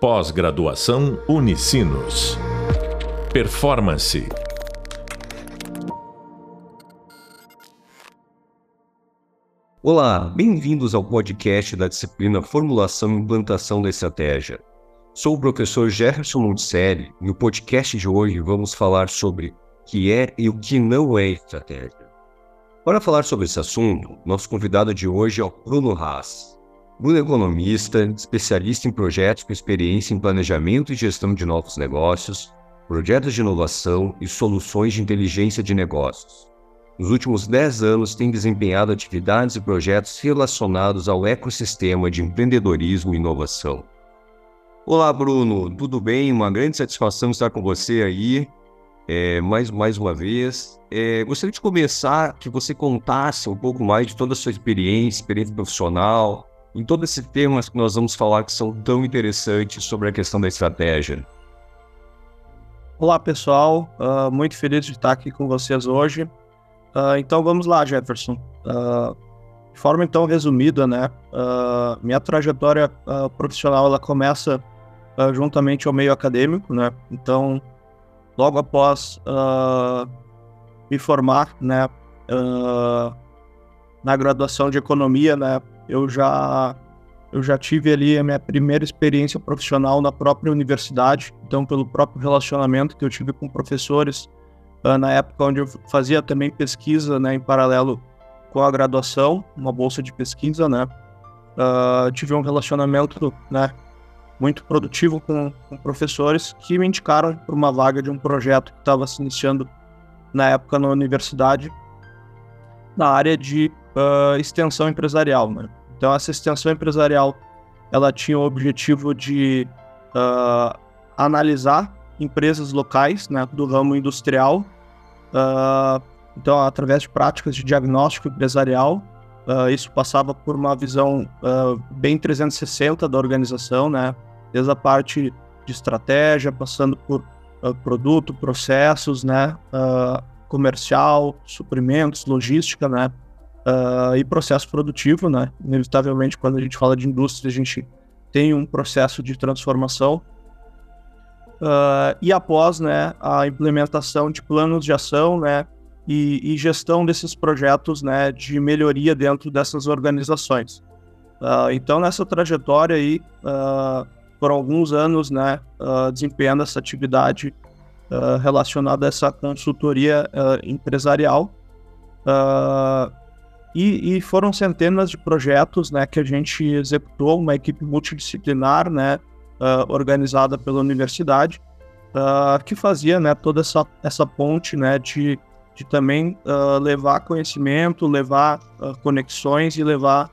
Pós-graduação Unicinos. Performance. Olá, bem-vindos ao podcast da disciplina Formulação e Implantação da Estratégia. Sou o professor Jefferson Monticelli e no podcast de hoje vamos falar sobre o que é e o que não é estratégia. Para falar sobre esse assunto, nosso convidado de hoje é o Bruno Haas. É economista, especialista em projetos com experiência em planejamento e gestão de novos negócios, projetos de inovação e soluções de inteligência de negócios. Nos últimos 10 anos, tem desempenhado atividades e projetos relacionados ao ecossistema de empreendedorismo e inovação. Olá, Bruno, tudo bem? Uma grande satisfação estar com você aí, é, mais, mais uma vez. É, gostaria de começar que você contasse um pouco mais de toda a sua experiência, experiência profissional, em todos esses temas que nós vamos falar que são tão interessantes sobre a questão da estratégia. Olá, pessoal. Uh, muito feliz de estar aqui com vocês hoje. Uh, então, vamos lá, Jefferson. Uh, de forma, então, resumida, né? minha trajetória profissional, ela começa juntamente ao meio acadêmico, né? Então, logo após me formar, né? na graduação de Economia, né? Eu já eu já tive ali a minha primeira experiência profissional na própria universidade, então pelo próprio relacionamento que eu tive com professores uh, na época onde eu fazia também pesquisa, né, em paralelo com a graduação, uma bolsa de pesquisa, né, uh, tive um relacionamento, né, muito produtivo com, com professores que me indicaram para uma vaga de um projeto que estava se iniciando na época na universidade, na área de uh, extensão empresarial, né. Então, essa extensão empresarial ela tinha o objetivo de uh, analisar empresas locais né, do ramo industrial. Uh, então, através de práticas de diagnóstico empresarial, isso passava por uma visão bem 360 da organização, né, desde a parte de estratégia, passando por produto, processos, né, comercial, suprimentos, logística, né, uh, e processo produtivo, né? Inevitavelmente, quando a gente fala de indústria, a gente tem um processo de transformação. Uh, e após né, a implementação de planos de ação né, e, e, gestão desses projetos né, de melhoria dentro dessas organizações. Uh, então, nessa trajetória aí, uh, por alguns anos, né, desempenhando essa atividade relacionada a essa consultoria empresarial, e, e, foram centenas de projetos né, que a gente executou, uma equipe multidisciplinar né, uh, organizada pela universidade, uh, que fazia né, toda essa, essa ponte né, de, de também uh, levar conhecimento, levar conexões e levar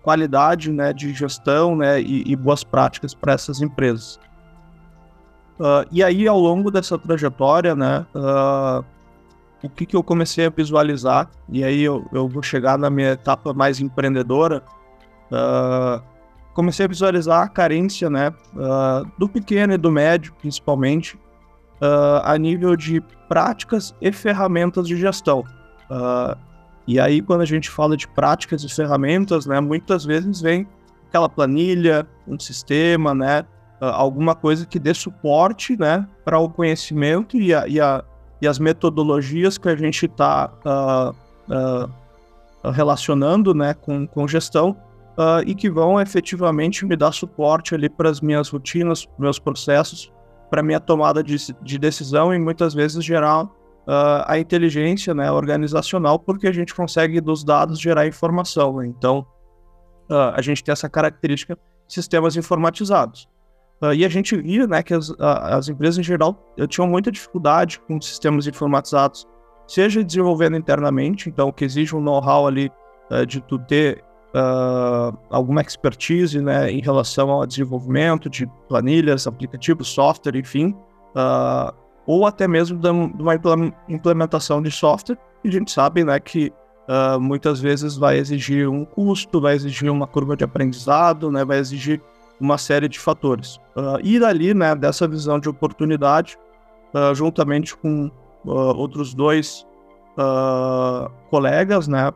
qualidade né, de gestão né, e, e boas práticas para essas empresas. e aí, ao longo dessa trajetória, né, o que, que eu comecei a visualizar, e aí eu, eu vou chegar na minha etapa mais empreendedora, uh, comecei a visualizar a carência né, uh, do pequeno e do médio, principalmente, uh, a nível de práticas e ferramentas de gestão. e aí, quando a gente fala de práticas e ferramentas, né, muitas vezes vem aquela planilha, um sistema, né, alguma coisa que dê suporte né, para o conhecimento e a, e a e as metodologias que a gente está uh, ah, uh, ah, relacionando né, com, com gestão uh, e que vão efetivamente me dar suporte ali para as minhas rotinas, meus processos, para minha tomada de, de, decisão e muitas vezes gerar a inteligência né, organizacional, porque a gente consegue dos dados gerar informação. Né? Então, a gente tem essa característica sistemas informatizados. Uh, e a gente via né, que as, as empresas em geral tinham muita dificuldade com sistemas informatizados, seja desenvolvendo internamente, então que exige um know-how ali uh, de tu ter uh, alguma expertise né, em relação ao desenvolvimento de planilhas, aplicativos, software, enfim, ou até mesmo de uma implementação de software, e a gente sabe né, que muitas vezes vai exigir um custo, vai exigir uma curva de aprendizado, né, vai exigir uma série de fatores. Uh, e dali, né, dessa visão de oportunidade, uh, juntamente com uh, outros dois colegas, né,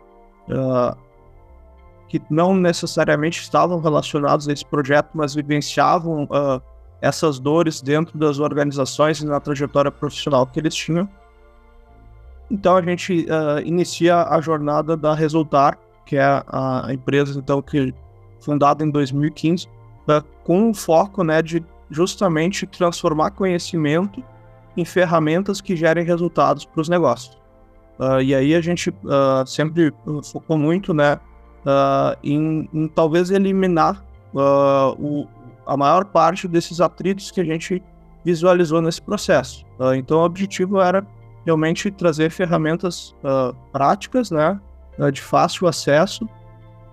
que não necessariamente estavam relacionados a esse projeto, mas vivenciavam uh, essas dores dentro das organizações e na trajetória profissional que eles tinham. Então a gente uh, inicia a jornada da Resultar, que é a, empresa então que fundada em 2015, uh, com um foco né, de justamente transformar conhecimento em ferramentas que gerem resultados para os negócios. Uh, e aí a gente uh, sempre focou muito né, uh, em, em, talvez eliminar o, a maior parte desses atritos que a gente visualizou nesse processo. então o objetivo era realmente trazer ferramentas práticas, né, de fácil acesso,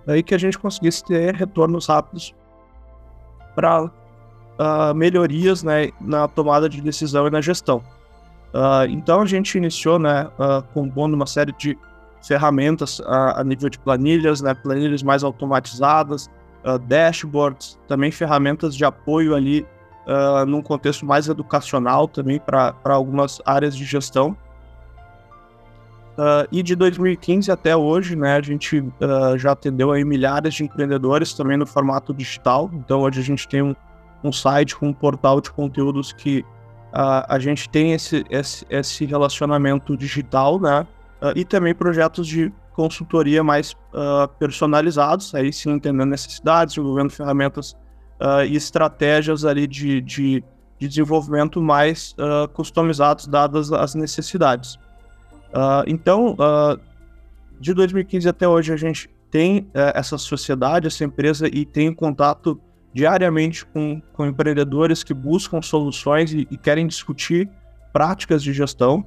aí que a gente conseguisse ter retornos rápidos para melhorias né, na tomada de decisão e na gestão. Uh, então a gente iniciou, né, uh, compondo uma série de ferramentas uh, a nível de planilhas, né, planilhas mais automatizadas, dashboards, também ferramentas de apoio ali num contexto mais educacional também para algumas áreas de gestão. E de 2015 até hoje, né, a gente já atendeu aí milhares de empreendedores também no formato digital. Então hoje a gente tem um, um site com um portal de conteúdos que a, a gente tem esse, esse, esse relacionamento digital, né? Uh, e também projetos de consultoria mais uh, personalizados, aí sim entendendo necessidades, desenvolvendo ferramentas uh, e estratégias ali de, de, de desenvolvimento mais customizados, dadas as necessidades. Então, de 2015 até hoje, a gente tem eh, essa sociedade, essa empresa, e tem contato diariamente com, com empreendedores que buscam soluções e, e querem discutir práticas de gestão.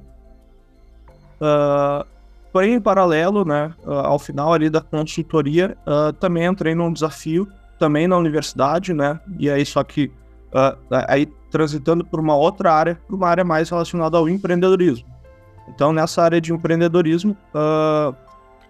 Uh, porém, em paralelo, né, uh, ao final ali da consultoria, uh, também entrei num desafio, também na universidade, né, e aí só que aí transitando por uma outra área, por uma área mais relacionada ao empreendedorismo. Então, nessa área de empreendedorismo,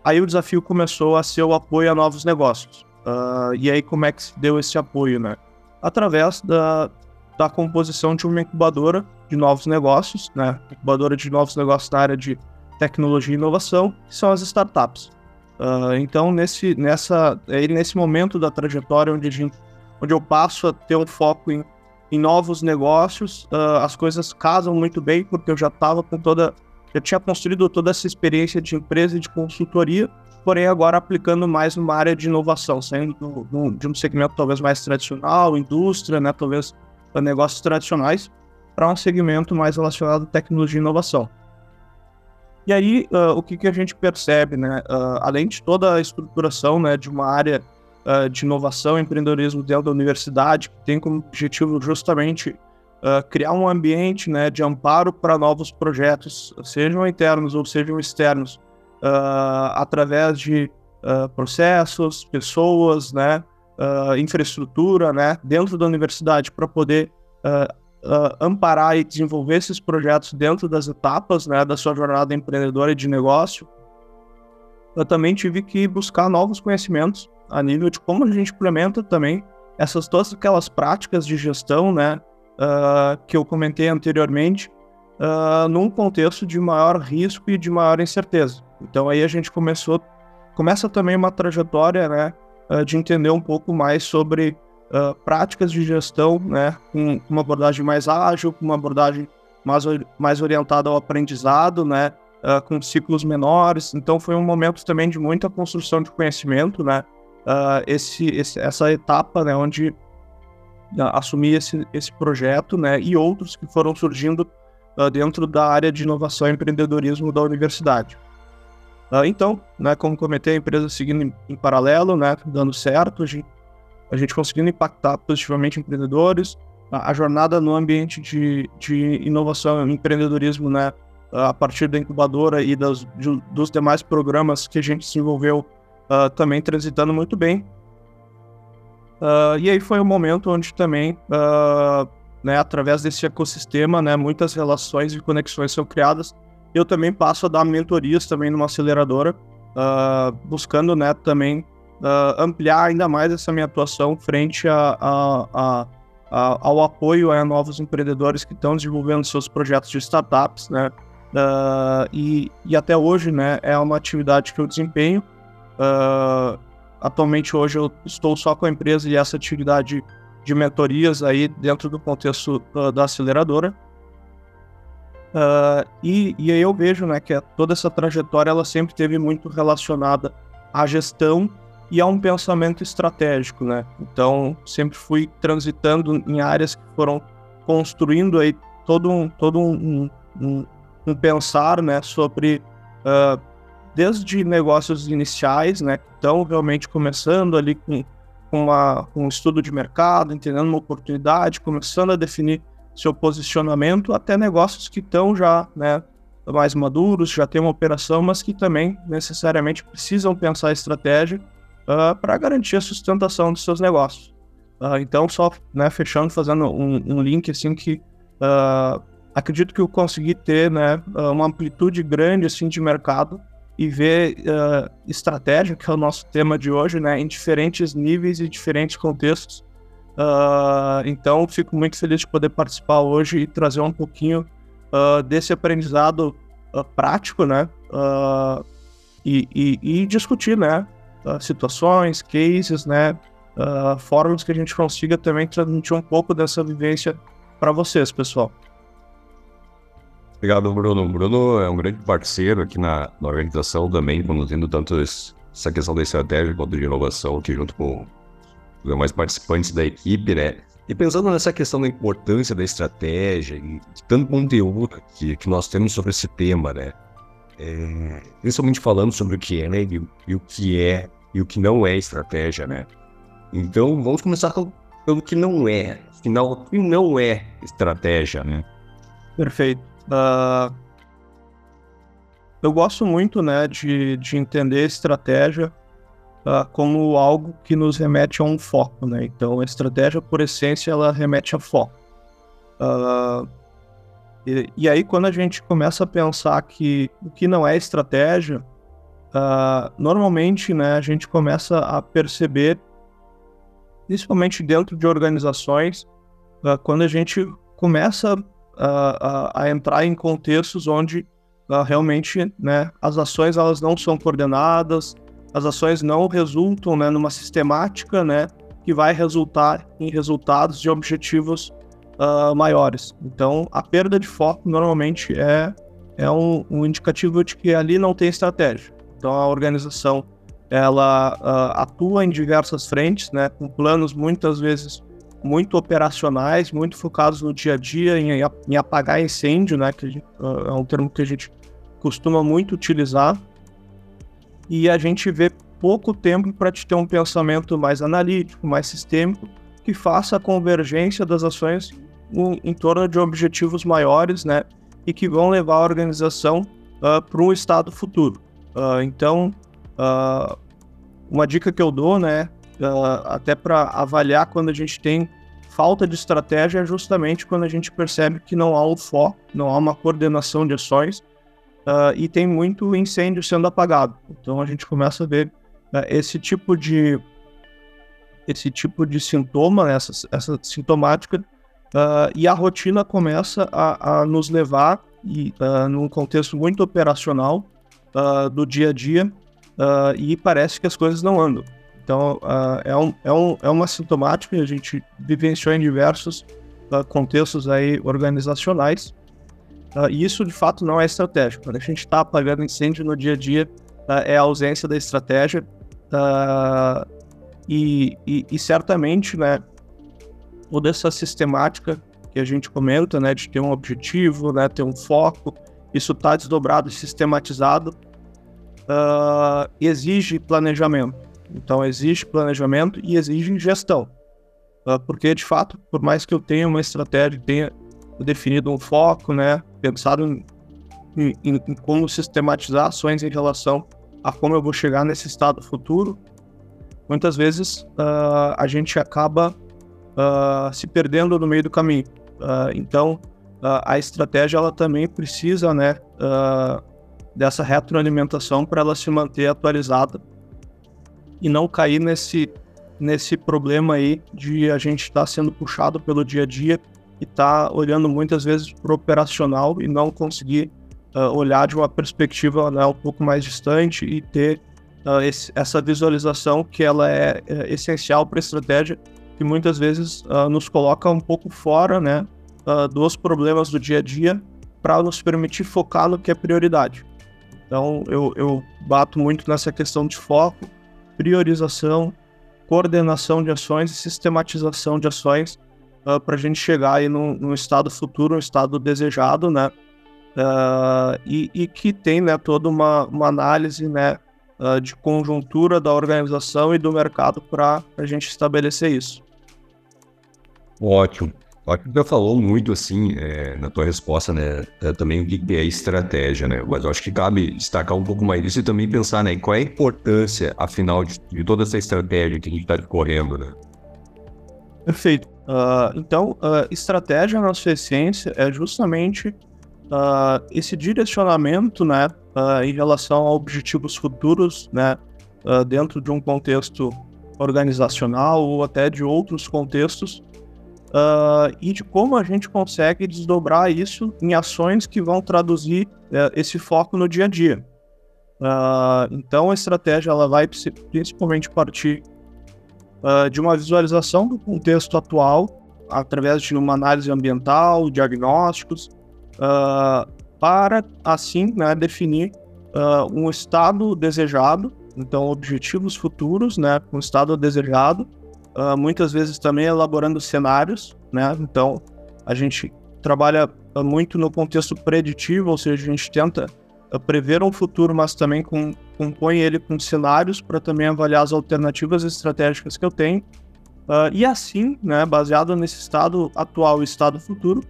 aí o desafio começou a ser o apoio a novos negócios. Uh, e aí, como é que se deu esse apoio, né? Através da, da composição de uma incubadora de novos negócios, né? Incubadora de novos negócios na área de tecnologia e inovação, que são as startups. Uh, então, nesse, nessa, é nesse momento da trajetória onde, gente, onde eu passo a ter um foco em, em novos negócios, uh, as coisas casam muito bem, porque eu já estava com toda. Já tinha construído toda essa experiência de empresa e de consultoria, porém agora aplicando mais numa área de inovação, saindo do, do, de um segmento talvez mais tradicional, indústria, né, talvez negócios tradicionais, para um segmento mais relacionado à tecnologia e inovação. E aí, uh, o que, que a gente percebe, né, uh, além de toda a estruturação né, de uma área uh, de inovação e empreendedorismo dentro da universidade, que tem como objetivo justamente criar um ambiente né, de amparo para novos projetos, sejam internos ou sejam externos, uh, através de uh, processos, pessoas, né, uh, infraestrutura, né, dentro da universidade para poder amparar e desenvolver esses projetos dentro das etapas, né, da sua jornada empreendedora e de negócio. Eu também tive que buscar novos conhecimentos a nível de como a gente implementa também essas todas aquelas práticas de gestão, né, que eu comentei anteriormente, uh, num contexto de maior risco e de maior incerteza. Então aí a gente começou, começa também uma trajetória, né, uh, de entender um pouco mais sobre uh, práticas de gestão, né, com uma abordagem mais ágil, com uma abordagem mais, mais orientada ao aprendizado, né, com ciclos menores. Então foi um momento também de muita construção de conhecimento, né, esse, esse, essa etapa, né, onde assumi esse, esse projeto, né, e outros que foram surgindo uh, dentro da área de inovação e empreendedorismo da universidade. Uh, então, né, como comentei, a empresa seguindo em, em paralelo, né, dando certo, a gente, a gente conseguindo impactar positivamente empreendedores, a, a jornada no ambiente de, de inovação e empreendedorismo, né, a partir da incubadora e das, de, dos demais programas que a gente desenvolveu, uh, também transitando muito bem. Uh, e aí foi o um momento onde também uh, né, através desse ecossistema, né, muitas relações e conexões são criadas. Eu também passo a dar mentorias também numa aceleradora, uh, buscando, né, também uh, ampliar ainda mais essa minha atuação frente a, a, a, ao apoio a novos empreendedores que estão desenvolvendo seus projetos de startups, né, uh, e, e até hoje, né, é uma atividade que eu desempenho atualmente hoje eu estou só com a empresa e essa atividade de mentorias aí dentro do contexto uh, da aceleradora. Uh, e, e aí eu vejo né, que toda essa trajetória ela sempre teve muito relacionada à gestão e a um pensamento estratégico, né? Então sempre fui transitando em áreas que foram construindo aí todo um todo um, um, um pensar, né, sobre uh, desde negócios iniciais, né, que estão realmente começando ali com com, uma, com um estudo de mercado, entendendo uma oportunidade, começando a definir seu posicionamento, até negócios que estão já né, mais maduros, já tem uma operação, mas que também necessariamente precisam pensar a estratégia uh, para garantir a sustentação dos seus negócios. Uh, então, só né, fechando, fazendo um, um, link assim que uh, acredito que eu consegui ter né, uma amplitude grande assim de mercado e ver uh, estratégia, que é o nosso tema de hoje, né, em diferentes níveis e diferentes contextos. Uh, então, fico muito feliz de poder participar hoje e trazer um pouquinho uh, desse aprendizado prático, né, e, e, e, discutir, né, situações, cases, né, formas que a gente consiga também transmitir um pouco dessa vivência para vocês, pessoal. Obrigado, Bruno. Bruno é um grande parceiro aqui na, na organização também, conduzindo tanto essa questão da estratégia quanto de inovação aqui junto com os demais participantes da equipe, né? E pensando nessa questão da importância da estratégia e de tanto conteúdo que, que nós temos sobre esse tema, né? É, principalmente falando sobre o que é né? e, e, o que é e o que não é estratégia, né? Então, vamos começar pelo que não é. Afinal, o que não é estratégia, né? Perfeito. Uh, eu gosto muito né, de, de entender estratégia uh, como algo que nos remete a um foco. Né? Então, a estratégia, por essência, ela remete a foco. Uh, e, e, aí, quando a gente começa a pensar que o que não é estratégia, normalmente né, a gente começa a perceber, principalmente dentro de organizações, quando a gente começa a, entrar em contextos onde uh, realmente né, as ações elas não são coordenadas, as ações não resultam né, numa sistemática né, que vai resultar em resultados de objetivos uh, maiores. Então, a perda de foco normalmente é, é um, um, indicativo de que ali não tem estratégia. Então, a organização ela uh, atua em diversas frentes, né, com planos muitas vezes muito operacionais, muito focados no dia a dia, em, em apagar incêndio, né? Que uh, é um termo que a gente costuma muito utilizar. E a gente vê pouco tempo para te ter um pensamento mais analítico, mais sistêmico, que faça a convergência das ações em, em torno de objetivos maiores, né? E que vão levar a organização uh, para um estado futuro. Uh, então, uma dica que eu dou, né? Uh, até para avaliar quando a gente tem falta de estratégia, é justamente quando a gente percebe que não há um foco, não há uma coordenação de ações uh, e tem muito incêndio sendo apagado. Então a gente começa a ver uh, esse tipo de esse tipo de sintoma, né, essa, essa sintomática, uh, e a rotina começa a, a nos levar, e, num contexto muito operacional do dia a dia, e parece que as coisas não andam. Então, uh, é, um, é, um, é uma sintomática que a gente vivenciou em diversos uh, contextos aí organizacionais. Uh, e isso, de fato, não é estratégico. Quando a gente está apagando incêndio no dia a dia, é a ausência da estratégia. E, e, e, certamente, né, toda essa sistemática que a gente comenta, né, de ter um objetivo, né, ter um foco, isso está desdobrado sistematizado, exige planejamento. Então existe planejamento e exige gestão. Uh, porque, de fato, por mais que eu tenha uma estratégia, tenha definido um foco, né, pensado em, em, em, como sistematizar ações em relação a como eu vou chegar nesse estado futuro, muitas vezes uh, a gente acaba uh, se perdendo no meio do caminho. então, a estratégia ela também precisa né, dessa retroalimentação para ela se manter atualizada e não cair nesse, nesse problema aí de a gente estar tá sendo puxado pelo dia a dia e tá olhando muitas vezes para operacional e não conseguir uh, olhar de uma perspectiva né, um pouco mais distante e ter uh, esse, essa visualização que ela é, é essencial para a estratégia que muitas vezes uh, nos coloca um pouco fora, né, dos problemas do dia a dia para nos permitir focar no que é prioridade. Então, eu, eu bato muito nessa questão de foco, priorização, coordenação de ações e sistematização de ações uh, para a gente chegar aí num, num, estado futuro, um estado desejado, né? Uh, e, e, que tem né, toda uma, uma análise né, uh, de conjuntura da organização e do mercado para a gente estabelecer isso. Ótimo. Ótimo, você falou muito assim é, na tua resposta, né? É, também o que é estratégia, né? Mas eu acho que cabe destacar um pouco mais disso e também pensar, né? Qual é a importância, afinal, de, de toda essa estratégia que a gente está correndo, né? Perfeito. Uh, então, uh, estratégia na sua essência é justamente uh, esse direcionamento, né, em relação a objetivos futuros, né, dentro de um contexto organizacional ou até de outros contextos, e de como a gente consegue desdobrar isso em ações que vão traduzir esse foco no dia a dia. então, a estratégia ela vai principalmente partir uh, de uma visualização do contexto atual, através de uma análise ambiental, diagnósticos, uh, para assim né, definir uh, um estado desejado, então objetivos futuros, né, um estado desejado, muitas vezes também elaborando cenários, né, então a gente trabalha muito no contexto preditivo, ou seja, a gente tenta prever um futuro, mas também com, compõe ele com cenários para também avaliar as alternativas estratégicas que eu tenho. Uh, e assim, né, baseado nesse estado atual e estado futuro,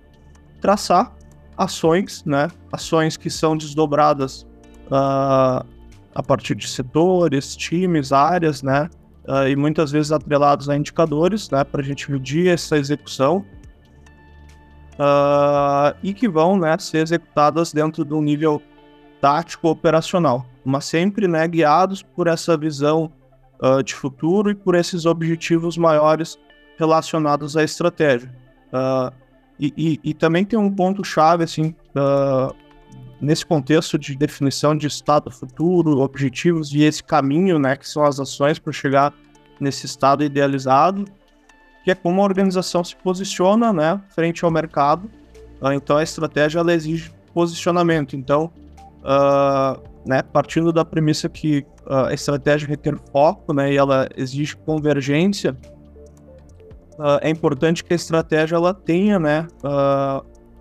traçar ações, né, ações que são desdobradas uh, a partir de setores, times, áreas, né, uh, e muitas vezes atrelados a indicadores, né, para a gente medir essa execução. e que vão né, ser executadas dentro de um nível tático operacional, mas sempre né, guiados por essa visão uh, de futuro e por esses objetivos maiores relacionados à estratégia. Uh, e, e, e, também tem um ponto chave assim uh, nesse contexto de definição de estado futuro, objetivos e esse caminho, né, que são as ações para chegar nesse estado idealizado, que é como a organização se posiciona, né, frente ao mercado. então a estratégia ela exige posicionamento. Então uh, né, partindo da premissa que uh, a estratégia requer foco, né, e ela exige convergência, uh, é importante que a estratégia ela tenha, né,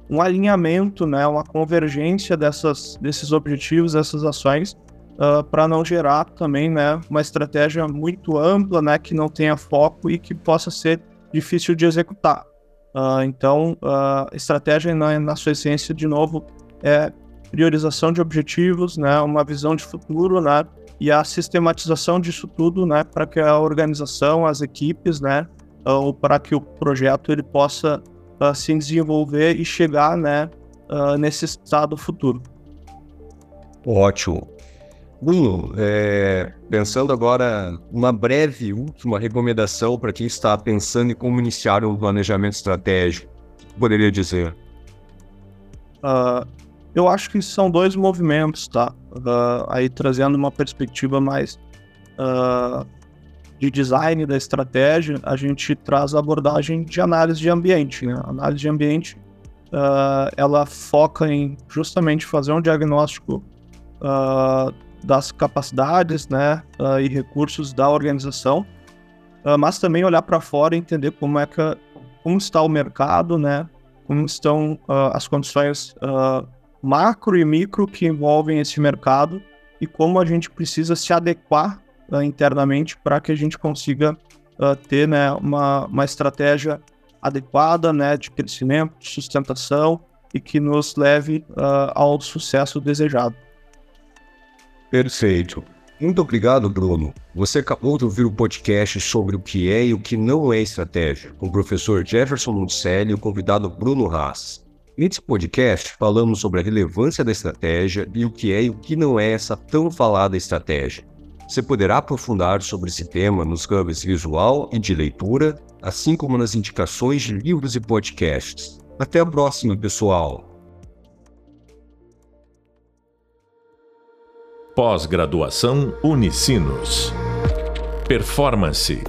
um alinhamento, né, uma convergência dessas, desses objetivos, dessas ações, para não gerar também, né, uma estratégia muito ampla, né, que não tenha foco e que possa ser difícil de executar. então, a estratégia na, na sua essência, de novo, é priorização de objetivos, né, uma visão de futuro, né, e a sistematização disso tudo, né, para que a organização, as equipes, né, ou para que o projeto ele possa uh, se desenvolver e chegar, né, uh, nesse estado futuro. Ótimo. Bruno, é, pensando agora uma breve última recomendação para quem está pensando em como iniciar um planejamento estratégico, poderia dizer? Uh, eu acho que são dois movimentos, tá? Uh, aí trazendo uma perspectiva mais uh, de design da estratégia, a gente traz a abordagem de análise de ambiente, né? Análise de ambiente, uh, ela foca em justamente fazer um diagnóstico das capacidades, né, e recursos da organização, mas também olhar para fora e entender como é que como está o mercado, né? Como estão as condições macro e micro que envolvem esse mercado e como a gente precisa se adequar uh, internamente para que a gente consiga uh, ter né, uma, uma estratégia adequada né, de crescimento, de sustentação e que nos leve uh, ao sucesso desejado. Perfeito. Muito obrigado, Bruno. Você acabou de ouvir o podcast sobre o que é e o que não é estratégia, com o professor Jefferson Monticelli e o convidado Bruno Haas. Nesse podcast, falamos sobre a relevância da estratégia e o que é e o que não é essa tão falada estratégia. Você poderá aprofundar sobre esse tema nos campos visual e de leitura, assim como nas indicações de livros e podcasts. Até a próxima, pessoal! Pós-graduação Unicinos. Performance